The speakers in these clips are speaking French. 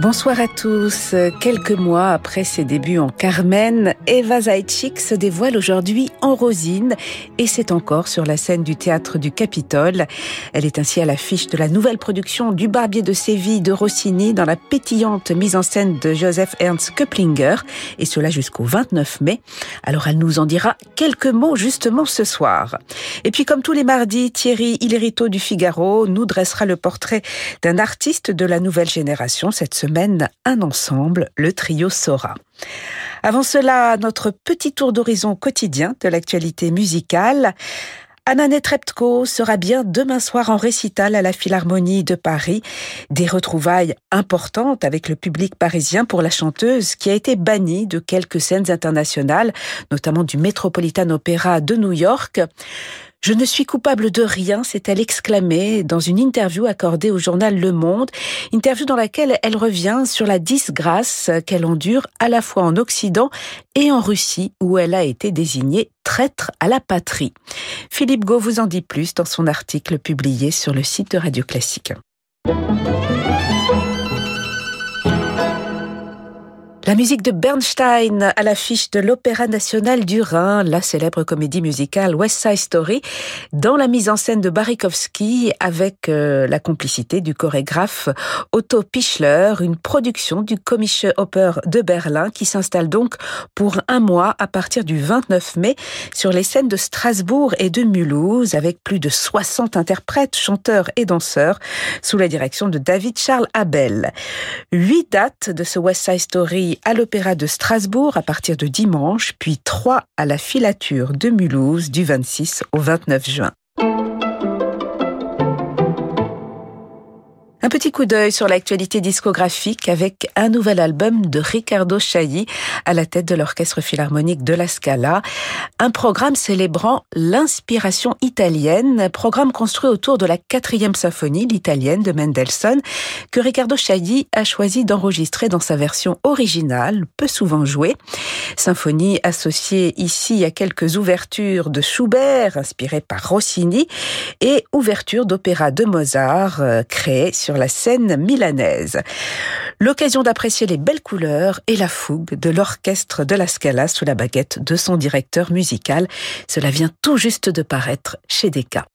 Bonsoir à tous. Quelques mois après ses débuts en Carmen, Eva Zaitchik se dévoile aujourd'hui en Rosine et c'est encore sur la scène du théâtre du Capitole. Elle est ainsi à l'affiche de la nouvelle production du Barbier de Séville de Rossini dans la pétillante mise en scène de Joseph Ernst Köplinger et cela jusqu'au 29 mai. Alors elle nous en dira quelques mots justement ce soir. Et puis comme tous les mardis, Thierry Hillerito du Figaro nous dressera le portrait d'un artiste de la nouvelle génération cette semaine mène un ensemble, le trio Sora. Avant cela, notre petit tour d'horizon quotidien de l'actualité musicale. Anna Netrebko sera bien demain soir en récital à la Philharmonie de Paris. Des retrouvailles importantes avec le public parisien pour la chanteuse qui a été bannie de quelques scènes internationales, notamment du Metropolitan Opera de New York. Je ne suis coupable de rien, s'est-elle exclamée dans une interview accordée au journal Le Monde, interview dans laquelle elle revient sur la disgrâce qu'elle endure à la fois en Occident et en Russie, où elle a été désignée traître à la patrie. Philippe Gau vous en dit plus dans son article publié sur le site de Radio Classique. La musique de Bernstein à l'affiche de l'Opéra national du Rhin, la célèbre comédie musicale West Side Story, dans la mise en scène de Barikowski avec euh, la complicité du chorégraphe Otto Pichler, une production du Komische Oper de Berlin qui s'installe donc pour un mois à partir du 29 mai sur les scènes de Strasbourg et de Mulhouse avec plus de 60 interprètes, chanteurs et danseurs sous la direction de David Charles Abel. Huit dates de ce West Side Story à l'Opéra de Strasbourg à partir de dimanche, puis trois à la filature de Mulhouse du 26 au 29 juin. Un petit coup d'œil sur l'actualité discographique avec un nouvel album de Riccardo Chailly à la tête de l'Orchestre Philharmonique de la Scala. Un programme célébrant l'inspiration italienne, programme construit autour de la quatrième symphonie, l'italienne de Mendelssohn, que Riccardo Chailly a choisi d'enregistrer dans sa version originale, peu souvent jouée. Symphonie associée ici à quelques ouvertures de Schubert, inspirées par Rossini, et ouverture d'opéra de Mozart, euh, créée la scène milanaise. L'occasion d'apprécier les belles couleurs et la fougue de l'orchestre de la Scala sous la baguette de son directeur musical. Cela vient tout juste de paraître chez Decca.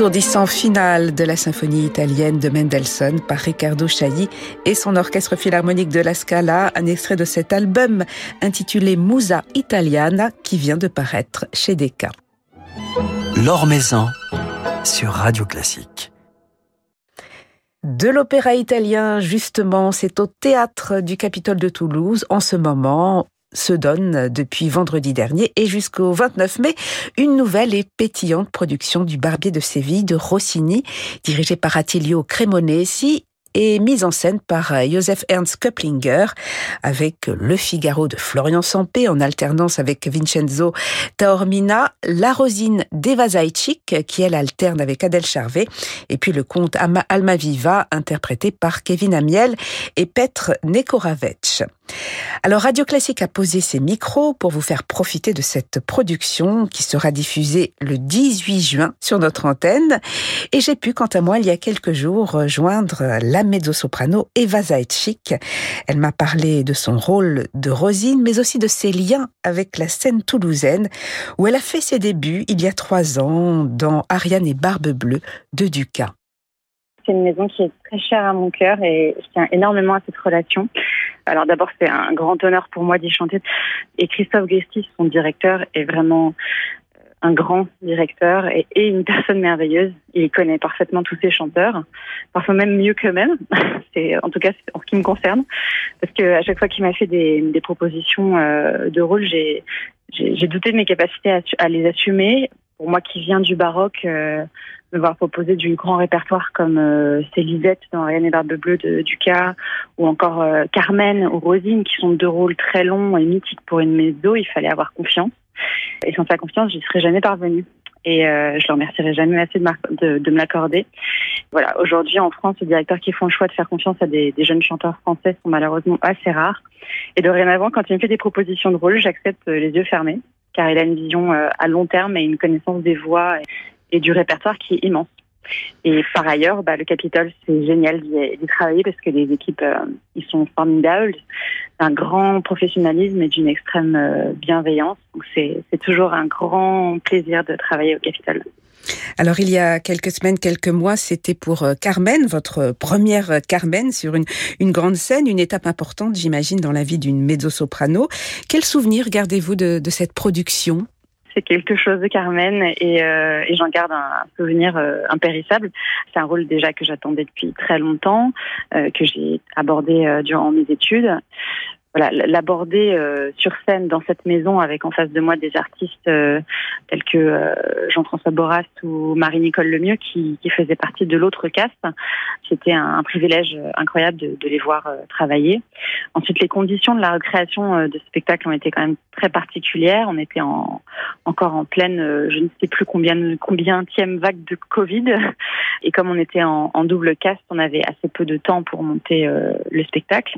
L'étourdissant final de la symphonie italienne de Mendelssohn par Riccardo Chailly et son orchestre philharmonique de la Scala, un extrait de cet album intitulé Musa Italiana qui vient de paraître chez Decca. L'Or Maison sur Radio Classique. De l'opéra italien, justement, c'est au théâtre du Capitole de Toulouse en ce moment se donne depuis vendredi dernier et jusqu'au 29 mai une nouvelle et pétillante production du Barbier de Séville de Rossini, dirigée par Attilio Cremonesi et mise en scène par euh, Joseph Ernst Köplinger avec Le Figaro de Florian Sampé en alternance avec Vincenzo Taormina, La Rosine d'Eva Zajcik qui elle alterne avec Adèle Charvet et puis le conte Almaviva interprété par Kevin Amiel et Petr Nekoravec. Alors Radio Classique a posé ses micros pour vous faire profiter de cette production qui sera diffusée le 18 juin sur notre antenne et j'ai pu quant à moi il y a quelques jours joindre la mezzo-soprano Eva Zaitchik. Elle m'a parlé de son rôle de Rosine mais aussi de ses liens avec la scène toulousaine où elle a fait ses débuts il y a trois ans dans Ariane et Barbe Bleue de Ducas. C'est une maison qui est très chère à mon cœur et je tiens énormément à cette relation. Alors d'abord, c'est un grand honneur pour moi d'y chanter. Et Christophe Guesty, son directeur, est vraiment euh, un grand directeur et, une personne merveilleuse. Il connaît parfaitement tous ses chanteurs, parfois même mieux qu'eux-mêmes. C'est en tout cas en ce qui me concerne, parce que à chaque fois qu'il m'a fait des, propositions euh, de rôle, j'ai douté de mes capacités à, les assumer. Pour moi, qui viens du baroque. Euh, me voir proposer du grand répertoire comme euh, Célisette dans Rien et Barbe Bleue de Ducas ou encore euh, Carmen ou Rosine qui sont deux rôles très longs et mythiques pour une mezzo, il fallait avoir confiance. Et sans sa confiance, j'y serais jamais parvenue. Et euh, je le remercierai jamais assez de, de, me l'accorder. Voilà, aujourd'hui en France, les directeurs qui font le choix de faire confiance à des, des jeunes chanteurs français sont malheureusement assez rares. Et dorénavant, quand il me fait des propositions de rôle, j'accepte les yeux fermés, car il a une vision à long terme et une connaissance des voix et du répertoire qui est immense. Et par ailleurs, bah, le Capitole, c'est génial d'y travailler parce que les équipes, euh, ils sont formidables, d'un grand professionnalisme et d'une extrême euh, bienveillance. Donc c'est toujours un grand plaisir de travailler au Capitole. Alors il y a quelques semaines, quelques mois, c'était pour euh, Carmen, votre première Carmen sur une, grande scène, une étape importante, j'imagine, dans la vie d'une mezzo-soprano. Quel souvenir gardez-vous de, cette production? C'est quelque chose de Carmen et, euh, j'en garde un, souvenir euh, impérissable. C'est un rôle déjà que j'attendais depuis très longtemps, euh, que j'ai abordé durant mes études voilà, l'aborder euh, sur scène dans cette maison avec en face de moi des artistes euh, tels que euh, Jean-François Borast ou Marie-Nicole Lemieux qui, faisaient partie de l'autre cast. C'était un, privilège incroyable de, les voir travailler. Ensuite, les conditions de la recréation de ce spectacle ont été quand même très particulières. On était en, encore en pleine, je ne sais plus combien combienième vague de Covid. Et comme on était en, en, double cast, on avait assez peu de temps pour monter le spectacle.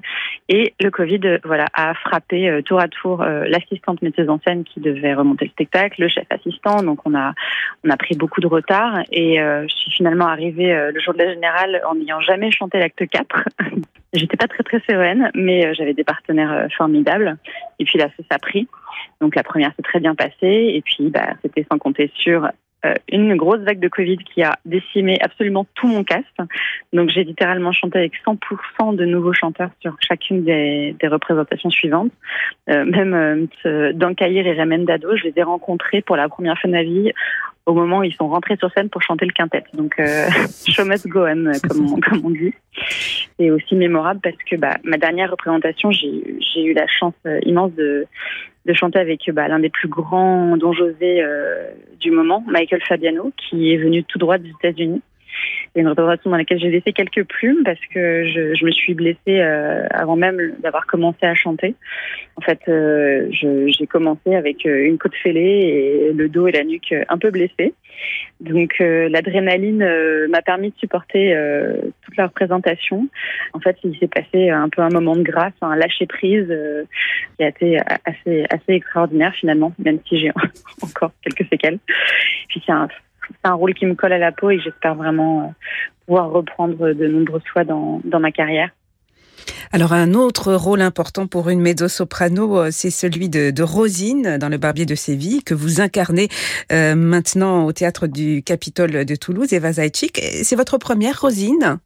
Et le Covid voilà, a frappé euh, tour à tour euh, l'assistante metteuse en scène qui devait remonter le spectacle, le chef assistant. Donc on a on a pris beaucoup de retard et euh, je suis finalement arrivée le jour de la générale en n'ayant jamais chanté l'acte 4. J'étais pas très très sereine, mais j'avais des partenaires formidables. Et puis là, ça a pris. Donc la première s'est très bien passée et puis bah, c'était sans compter sur une grosse vague de Covid qui a décimé absolument tout mon cast. Donc j'ai littéralement chanté avec 100% de nouveaux chanteurs sur chacune des, représentations suivantes. Euh, même euh, Dan et Ramen Dado, je les ai rencontrés pour la première fois de ma vie au moment où ils sont rentrés sur scène pour chanter le quintet. Donc, euh, show comme on, dit. Et aussi mémorable parce que bah, ma dernière représentation, j'ai eu la chance euh, immense de, de chanter avec bah, l'un des plus grands Don José euh, du moment, Michael Fabiano, qui est venu tout droit des États-Unis. C'est une représentation dans laquelle j'ai laissé quelques plumes parce que je, je me suis blessée euh, avant même d'avoir commencé à chanter. En fait, euh, j'ai commencé avec euh, une côte fêlée et le dos et la nuque un peu blessés. Donc l'adrénaline m'a permis de supporter toute la représentation. En fait, il s'est passé un peu un moment de grâce, un lâcher prise qui a été assez assez extraordinaire finalement, même si j'ai encore quelques séquelles. Puis c'est un c'est un rôle qui me colle à la peau et j'espère vraiment euh, pouvoir reprendre de nombreuses fois dans, ma carrière. Alors un autre rôle important pour une mezzo-soprano, euh, c'est celui de, Rosine dans Le Barbier de Séville, que vous incarnez euh, maintenant au théâtre du Capitole de Toulouse, Eva Zajcik. C'est votre première Rosine?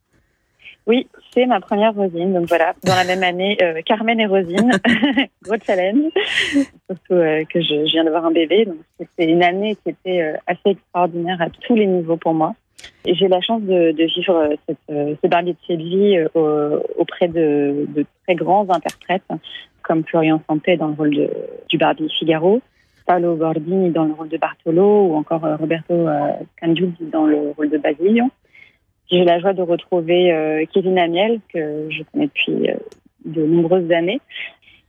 Oui, c'est ma première Rosine. Donc voilà, dans la même année, euh, Carmen et Rosine, gros challenge. Surtout que je, viens de voir un bébé, donc c'était une année qui était assez extraordinaire à tous les niveaux pour moi. J'ai la chance de, vivre euh, euh, ce barbier de euh, auprès de, très grands interprètes comme Florian Santé dans le rôle de, du Barbier Figaro, Paolo Bordini dans le rôle de Bartolo ou encore Roberto Cangiudi dans le rôle de Basilio. J'ai la joie de retrouver Kevin Amiel que je connais depuis de nombreuses années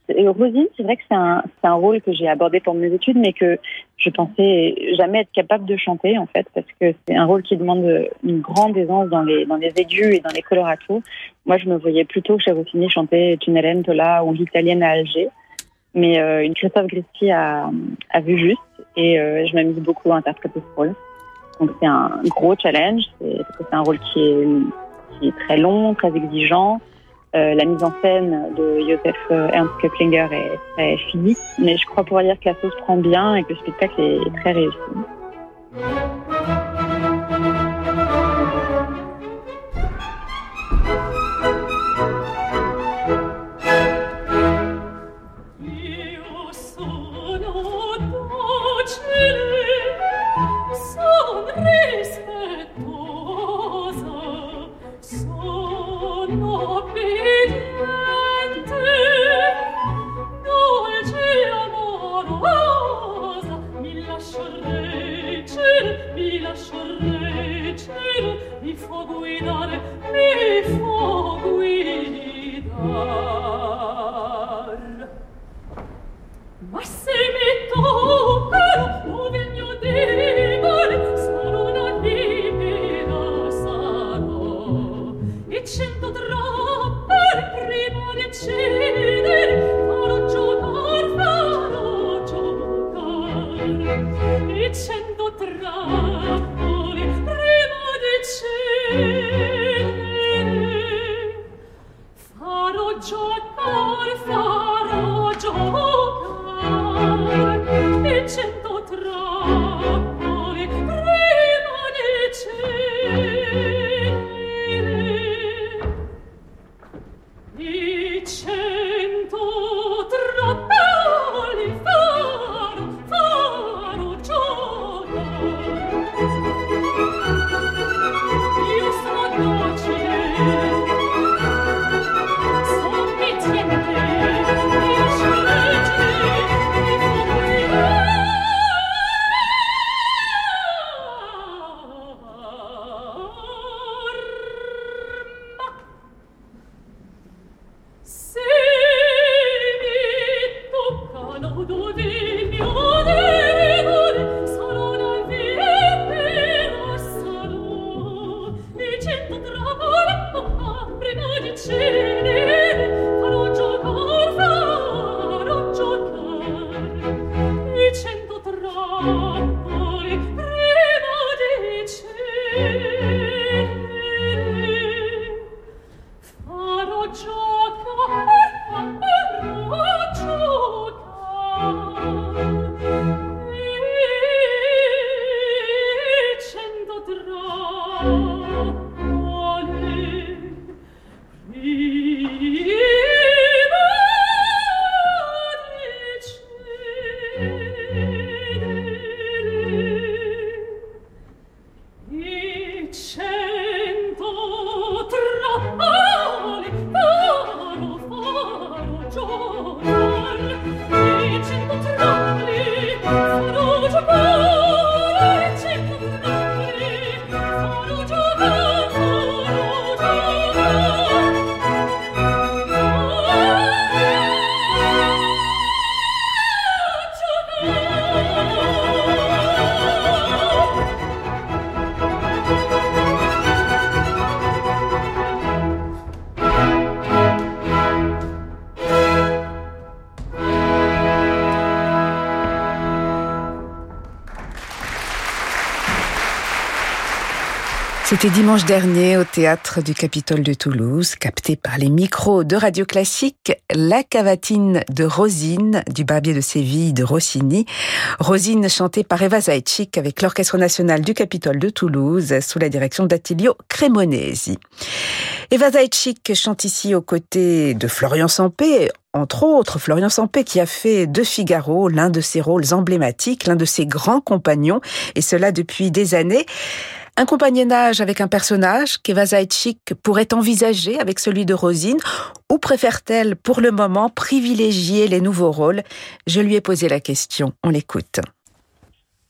Rosine, c'est vrai que c'est un, un, rôle que j'ai abordé pour mes études, mais que je pensais jamais être capable de chanter, en fait, parce que c'est un rôle qui demande une grande aisance dans les, dans les aigus et dans les coloratos. Moi, je me voyais plutôt chez Rossini chanter Tunellen, Tola ou l'italienne à Alger. Mais euh, une Christophe Gristy a, a vu juste et euh, je m'amuse beaucoup à interpréter ce rôle. Donc c'est un gros challenge, c'est un rôle qui est, très long, très exigeant. Euh, la mise en scène de Joseph euh, Ernst Keplinger est très finie, mais je crois pouvoir dire que la sauce prend bien et que le spectacle est très réussi. lascerei mi lascerei cielo mi fo mi fo guidar C'était dimanche dernier au théâtre du Capitole de Toulouse, capté par les micros de Radio Classique, La cavatine de Rosine du Barbier de Séville de Rossini. Rosine chantée par Eva Zaitchik avec l'Orchestre national du Capitole de Toulouse sous la direction d'Attilio Cremonesi. Eva Zaitchik chante ici aux côtés de Florian Sampé, entre autres, Florian Sampé qui a fait de Figaro l'un de ses rôles emblématiques, l'un de ses grands compagnons, et cela depuis des années. Un compagnonnage avec un personnage qu'Eva pourrait envisager avec celui de Rosine ou préfère-t-elle pour le moment privilégier les nouveaux rôles? Je lui ai posé la question. On l'écoute.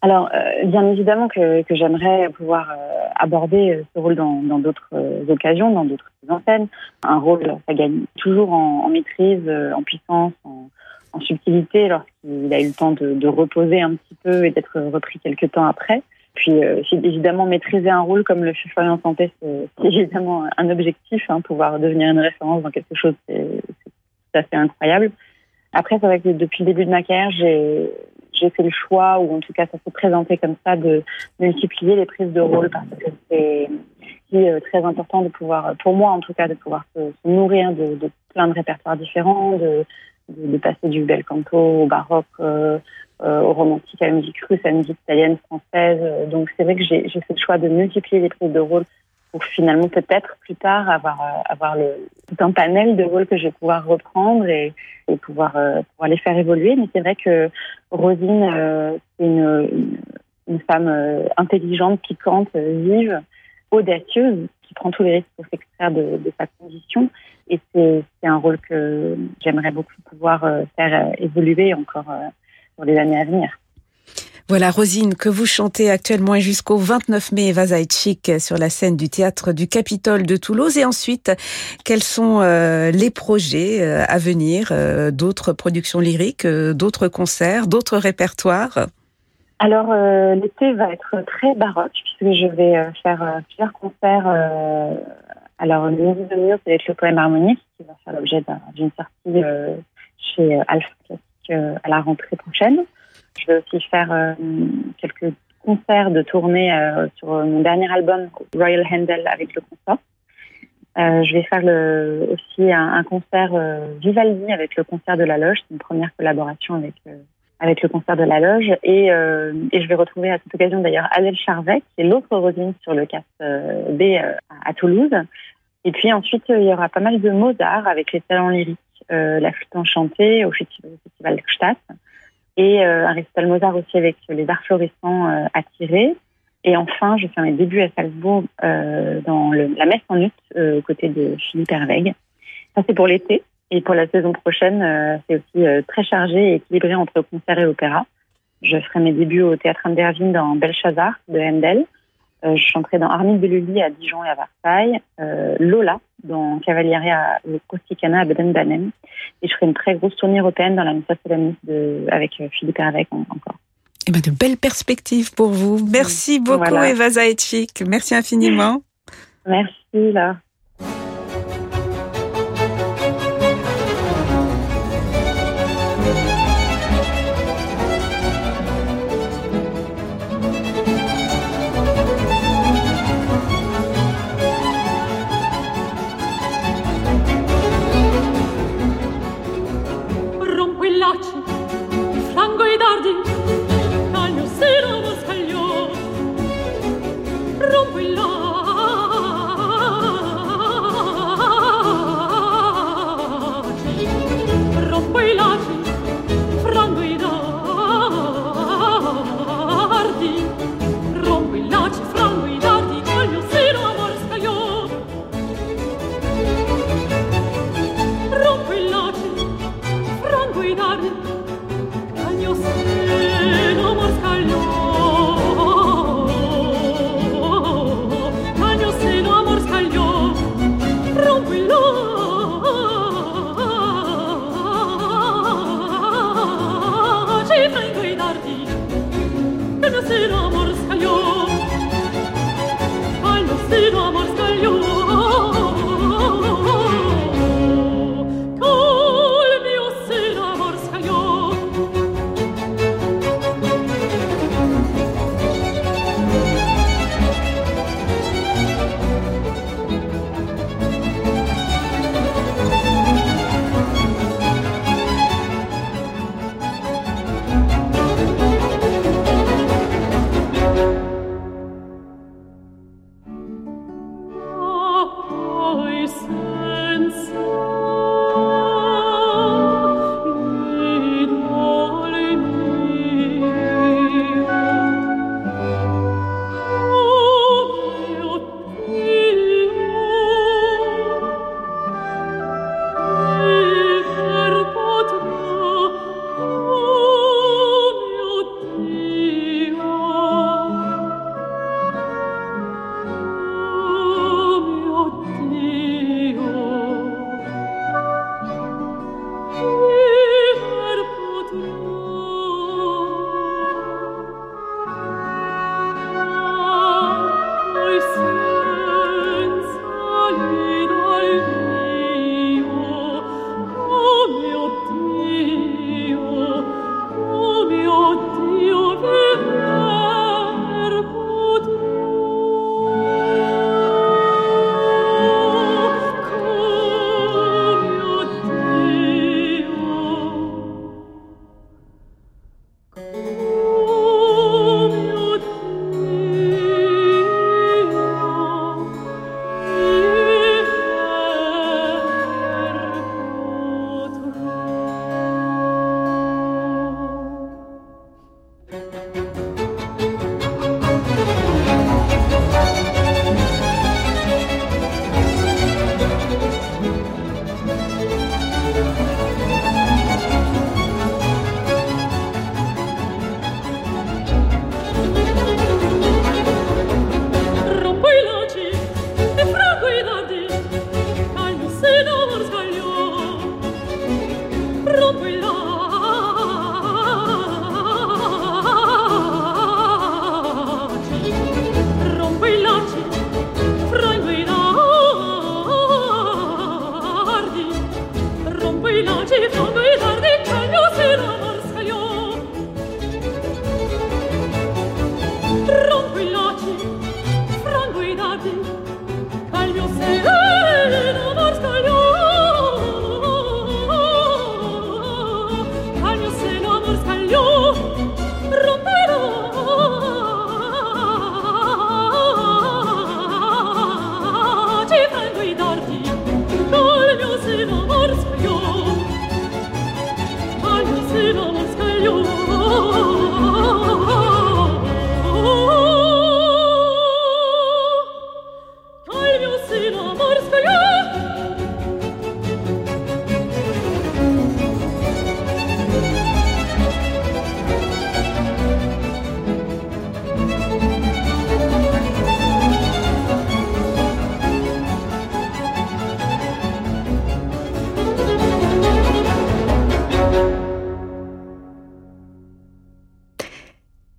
Alors, euh, bien évidemment que, j'aimerais pouvoir euh, aborder euh, ce rôle dans d'autres occasions, dans d'autres antennes. Un rôle, ça gagne toujours en, maîtrise, en puissance, en, subtilité, lorsqu'il a eu le temps de, de reposer un petit peu et d'être repris quelques temps après. Puis, euh, évidemment, maîtriser un rôle comme le chef Florian Santé, c'est évidemment un objectif. Hein, pouvoir devenir une référence dans quelque chose, c'est assez incroyable. Après, c'est vrai que depuis le début de ma carrière, j'ai j'ai fait le choix, ou en tout cas, ça s'est présenté comme ça, de multiplier les prises de rôle parce que c'est euh, très important de pouvoir, pour moi en tout cas, de pouvoir se, nourrir de, de, plein de répertoires différents, de, de, passer du bel canto au baroque, euh, euh, au romantique, à la musique russe, à la musique italienne, française. Euh, donc c'est vrai que j'ai fait le choix de multiplier les prises de rôle pour finalement peut-être plus tard avoir avoir tout un panel de rôles que je vais pouvoir reprendre et, pouvoir les faire évoluer. Mais c'est vrai que Rosine, c'est une, une, femme intelligente, piquante, vive, audacieuse, prend tous les risques pour s'extraire de, sa condition. Et c'est un rôle que j'aimerais beaucoup pouvoir faire évoluer encore pour les années à venir. Voilà, Rosine, que vous chantez actuellement jusqu'au 29 mai, Eva sur la scène du théâtre du Capitole de Toulouse. Et ensuite, quels sont euh, les projets euh, à venir euh, D'autres productions lyriques, d'autres concerts, d'autres répertoires? Alors, l'été va être très baroque, puisque je vais faire plusieurs concerts. alors, le musique de mieux, c'est le poème harmonique, qui va faire l'objet d'une sortie chez Alpha euh, à la rentrée prochaine. Je vais aussi faire euh, quelques concerts de tournée euh, sur mon dernier album, Royal Handel, avec le concert. je vais faire le, aussi un, concert Vivaldi avec le concert de la Loge. C'est une première collaboration avec avec le concert de la Loge. Et, et je vais retrouver à cette occasion d'ailleurs Adèle Charvet, qui est l'autre Rosine sur le cast B à, Toulouse. Et puis ensuite, il y aura pas mal de Mozart avec les talents lyriques euh, la flûte enchantée au festival Gstaad et euh, un récital Mozart aussi avec les arts florissants euh, tirer. Et enfin, je fais mes débuts à Salzbourg dans la messe en ut aux côtés de Philippe Herweg. Ça, c'est pour l'été. Et pour la saison prochaine, c'est aussi très chargé et équilibré entre concert et opéra. Je ferai mes débuts au Théâtre Andervin dans Belshazzar de Handel. je chanterai dans Armide de Lully à Dijon et à Versailles. Lola dans Cavalieri à Corsicana à Baden-Baden. Et je ferai une très grosse tournée européenne dans la Missa de, avec euh, Philippe Hervec encore. Eh ben de belles perspectives pour vous. Merci beaucoup Eva Zaetchik. Merci infiniment. Merci là. 这一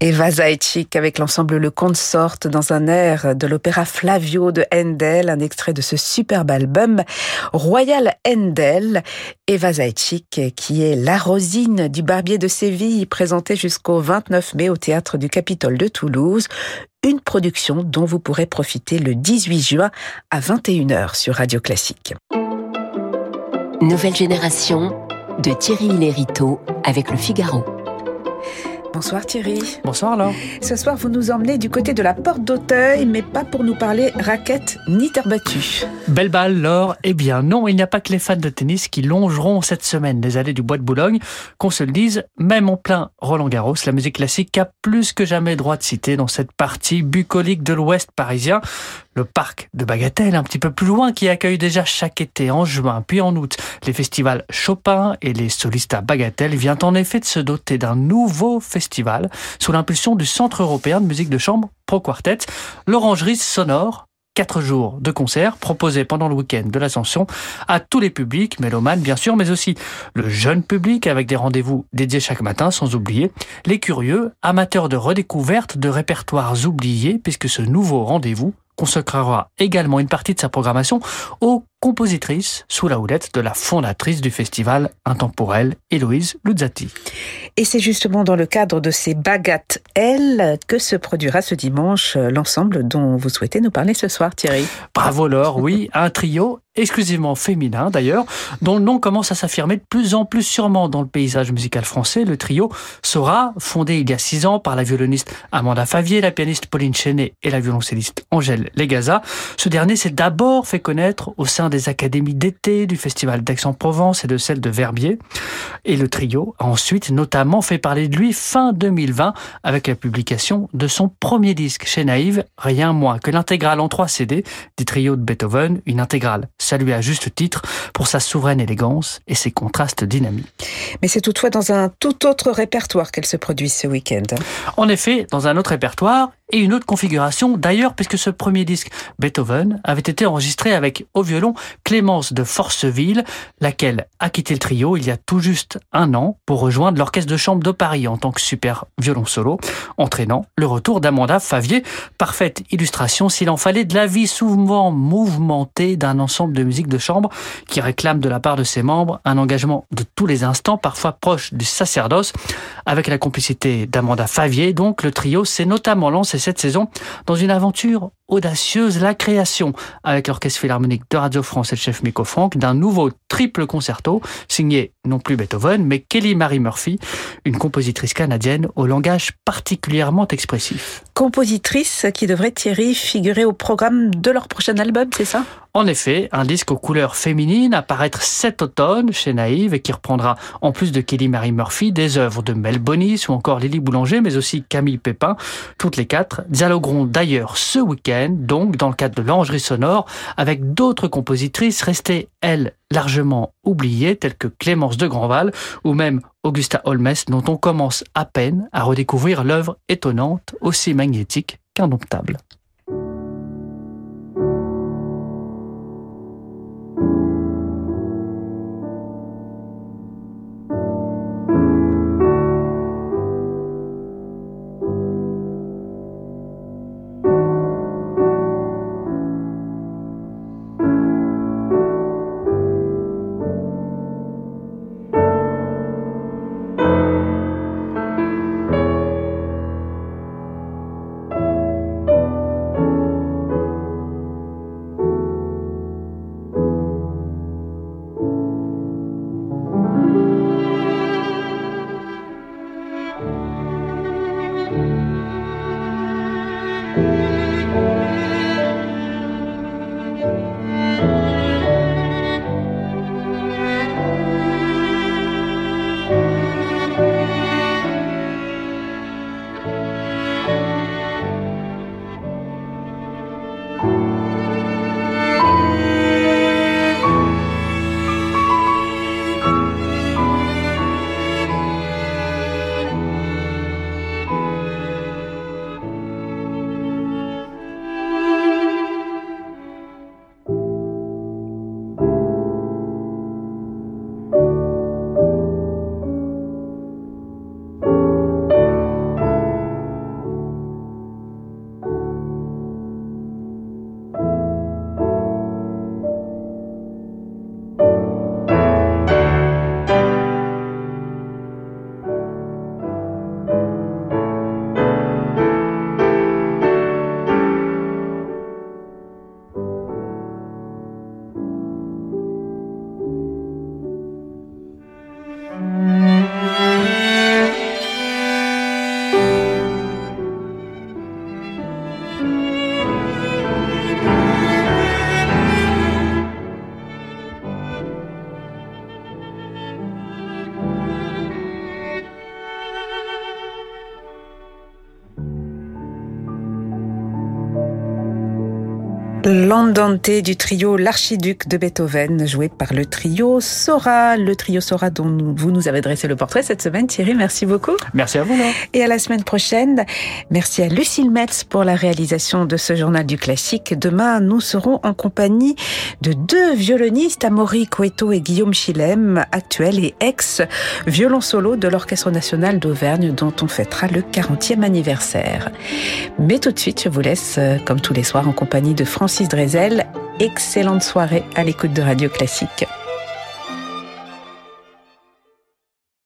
Eva Zaitchik avec l'ensemble Le Consort dans un air de l'opéra Flavio de Handel, un extrait de ce superbe album Royal Handel. Eva Zaitchik qui est la Rosine du Barbier de Séville présentée jusqu'au 29 mai au théâtre du Capitole de Toulouse. Une production dont vous pourrez profiter le 18 juin à 21h sur Radio Classique. Nouvelle génération de Thierry Lériteau avec le Figaro. Bonsoir Thierry. Bonsoir Laure. Ce soir, vous nous emmenez du côté de la porte d'Auteuil, mais pas pour nous parler raquettes ni terre battue. Belle balle, Laure. Eh bien non, il n'y a pas que les fans de tennis qui longeront cette semaine les allées du Bois de Boulogne. Qu'on se le dise, même en plein Roland Garros, la musique classique a plus que jamais droit de citer dans cette partie bucolique de l'Ouest parisien le parc de Bagatelle, un petit peu plus loin, qui accueille déjà chaque été, en juin, puis en août, les festivals Chopin et les solistes à Bagatelle, vient en effet de se doter d'un nouveau festival sous l'impulsion du Centre européen de musique de chambre Pro Quartet, l'Orangerie Sonore, quatre jours de concerts proposés pendant le week-end de l'Ascension à tous les publics, mélomanes bien sûr, mais aussi le jeune public avec des rendez-vous dédiés chaque matin, sans oublier les curieux, amateurs de redécouverte de répertoires oubliés, puisque ce nouveau rendez-vous consacrera également une partie de sa programmation aux compositrices sous la houlette de la fondatrice du festival intemporel, Héloïse Luzzati. Et c'est justement dans le cadre de ces bagattes L que se produira ce dimanche l'ensemble dont vous souhaitez nous parler ce soir, Thierry. Bravo Laure, oui, un trio exclusivement féminin d'ailleurs, dont le nom commence à s'affirmer de plus en plus sûrement dans le paysage musical français. Le trio sera fondé il y a six ans par la violoniste Amanda Favier, la pianiste Pauline Chenet et la violoncelliste Angèle Legaza. Ce dernier s'est d'abord fait connaître au sein des académies d'été du Festival d'Aix-en-Provence et de celle de Verbier. Et le trio a ensuite notamment fait parler de lui fin 2020 avec la publication de son premier disque chez Naïve, rien moins que l'intégrale en trois CD du trio de Beethoven, une intégrale saluée à juste titre pour sa souveraine élégance et ses contrastes dynamiques. Mais c'est toutefois dans un tout autre répertoire qu'elle se produit ce week-end. En effet, dans un autre répertoire, et une autre configuration d'ailleurs puisque ce premier disque Beethoven avait été enregistré avec au violon Clémence de Forceville, laquelle a quitté le trio il y a tout juste un an pour rejoindre l'orchestre de chambre de Paris en tant que super violon solo, entraînant le retour d'Amanda Favier, parfaite illustration s'il en fallait de la vie souvent mouvementée d'un ensemble de musique de chambre qui réclame de la part de ses membres un engagement de tous les instants, parfois proche du sacerdoce. Avec la complicité d'Amanda Favier, donc le trio s'est notamment lancé cette saison dans une aventure audacieuse, la création, avec l'Orchestre Philharmonique de Radio France et le chef Miko Frank, d'un nouveau triple concerto signé non plus Beethoven, mais Kelly Marie Murphy, une compositrice canadienne au langage particulièrement expressif. Compositrice qui devrait, Thierry, figurer au programme de leur prochain album, c'est ça? En effet, un disque aux couleurs féminines apparaître cet automne chez Naïve et qui reprendra, en plus de Kelly Marie Murphy, des œuvres de Mel Bonis ou encore Lily Boulanger, mais aussi Camille Pépin. Toutes les quatre dialogueront d'ailleurs ce week-end, donc dans le cadre de l'Angerie Sonore, avec d'autres compositrices restées, elles, largement oubliées, telles que Clémence de Grandval ou même Augusta Holmes, dont on commence à peine à redécouvrir l'œuvre étonnante, aussi magnétique qu'indomptable. L'Andante du trio L'Archiduc de Beethoven, joué par le trio Sora, le trio Sora dont vous nous avez dressé le portrait cette semaine. Thierry, merci beaucoup. Merci à vous. Laure. Et à la semaine prochaine. Merci à Lucille Metz pour la réalisation de ce journal du classique. Demain, nous serons en compagnie de deux violonistes, Amaury Coeto et Guillaume Chilem, actuels et ex-violon solo de l'Orchestre national d'Auvergne dont on fêtera le 40e anniversaire. Mais tout de suite, je vous laisse, comme tous les soirs, en compagnie de Francis Drezel. Excellente soirée à l'écoute de Radio Classique.